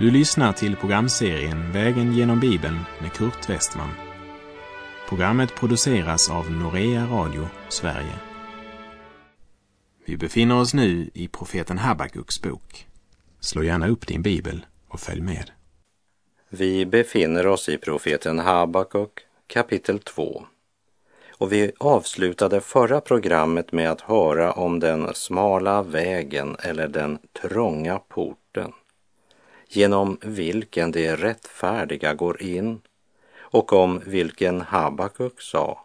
Du lyssnar till programserien Vägen genom Bibeln med Kurt Westman. Programmet produceras av Norea Radio Sverige. Vi befinner oss nu i profeten Habakuks bok. Slå gärna upp din bibel och följ med. Vi befinner oss i profeten Habakuk kapitel 2. Och vi avslutade förra programmet med att höra om den smala vägen eller den trånga porten genom vilken de rättfärdiga går in och om vilken Habakuk sa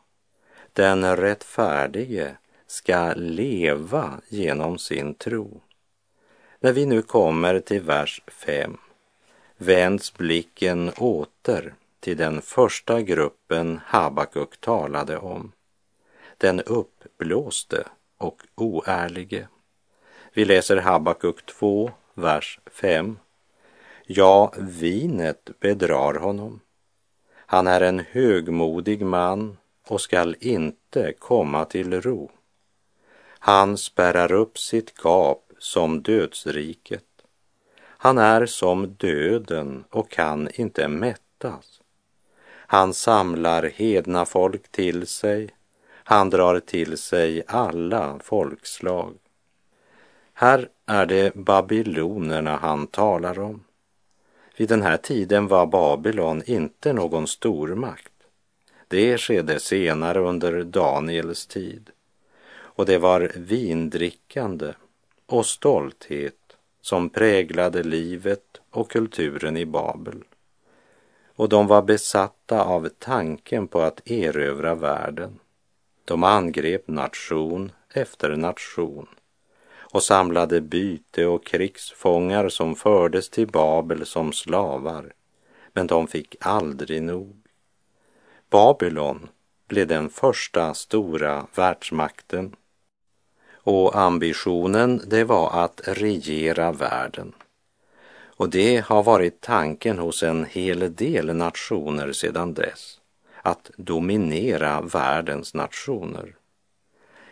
den rättfärdige ska leva genom sin tro. När vi nu kommer till vers 5 vänds blicken åter till den första gruppen Habakuk talade om. Den uppblåste och oärlige. Vi läser Habakuk 2, vers 5. Ja, vinet bedrar honom. Han är en högmodig man och skall inte komma till ro. Han spärrar upp sitt gap som dödsriket. Han är som döden och kan inte mättas. Han samlar hedna folk till sig. Han drar till sig alla folkslag. Här är det babylonerna han talar om. Vid den här tiden var Babylon inte någon stormakt. Det skedde senare under Daniels tid. Och det var vindrickande och stolthet som präglade livet och kulturen i Babel. Och de var besatta av tanken på att erövra världen. De angrep nation efter nation och samlade byte och krigsfångar som fördes till Babel som slavar, men de fick aldrig nog. Babylon blev den första stora världsmakten och ambitionen det var att regera världen. Och det har varit tanken hos en hel del nationer sedan dess, att dominera världens nationer.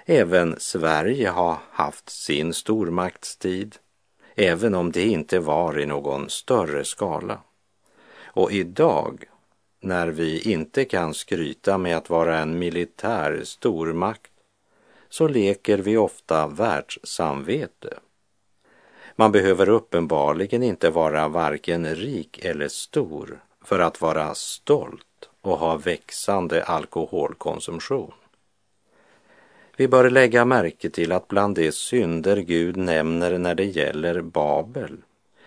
Även Sverige har haft sin stormaktstid, även om det inte var i någon större skala. Och idag, när vi inte kan skryta med att vara en militär stormakt, så leker vi ofta världssamvete. Man behöver uppenbarligen inte vara varken rik eller stor för att vara stolt och ha växande alkoholkonsumtion. Vi bör lägga märke till att bland de synder Gud nämner när det gäller Babel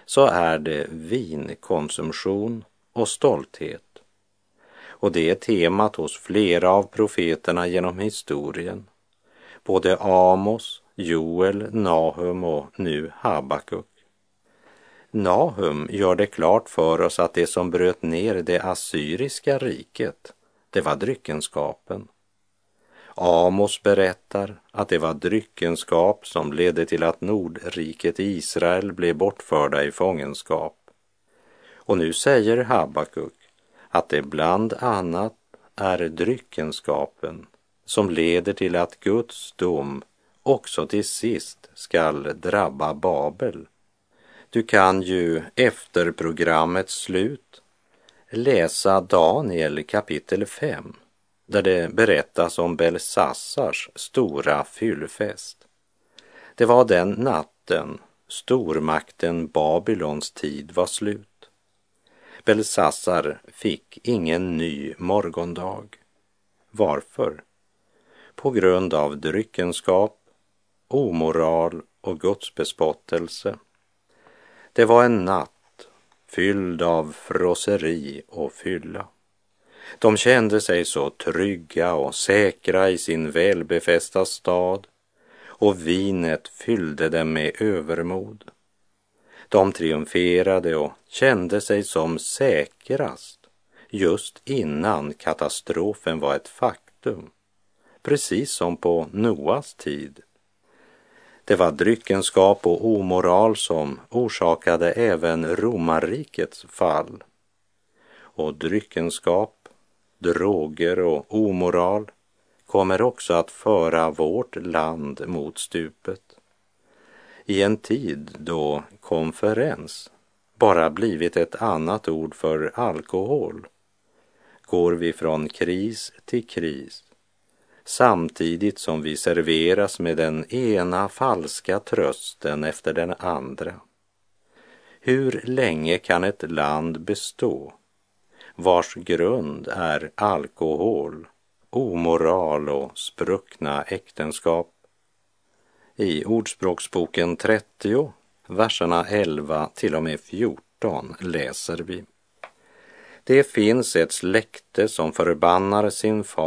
så är det vinkonsumtion och stolthet. Och det är temat hos flera av profeterna genom historien. Både Amos, Joel, Nahum och nu Habakuk. Nahum gör det klart för oss att det som bröt ner det assyriska riket, det var dryckenskapen. Amos berättar att det var dryckenskap som ledde till att Nordriket Israel blev bortförda i fångenskap. Och nu säger Habakuk att det bland annat är dryckenskapen som leder till att Guds dom också till sist skall drabba Babel. Du kan ju efter programmets slut läsa Daniel kapitel 5 där det berättas om Belsassars stora fyllfest. Det var den natten stormakten Babylons tid var slut. Belsassar fick ingen ny morgondag. Varför? På grund av dryckenskap, omoral och gudsbespottelse. Det var en natt fylld av frosseri och fylla. De kände sig så trygga och säkra i sin välbefästa stad och vinet fyllde dem med övermod. De triumferade och kände sig som säkrast just innan katastrofen var ett faktum, precis som på Noas tid. Det var dryckenskap och omoral som orsakade även romarrikets fall. Och dryckenskap droger och omoral kommer också att föra vårt land mot stupet. I en tid då konferens bara blivit ett annat ord för alkohol? Går vi från kris till kris samtidigt som vi serveras med den ena falska trösten efter den andra? Hur länge kan ett land bestå vars grund är alkohol, omoral och spruckna äktenskap? I Ordspråksboken 30, verserna 11 till och med 14 läser vi. Det finns ett släkte som förbannar sin far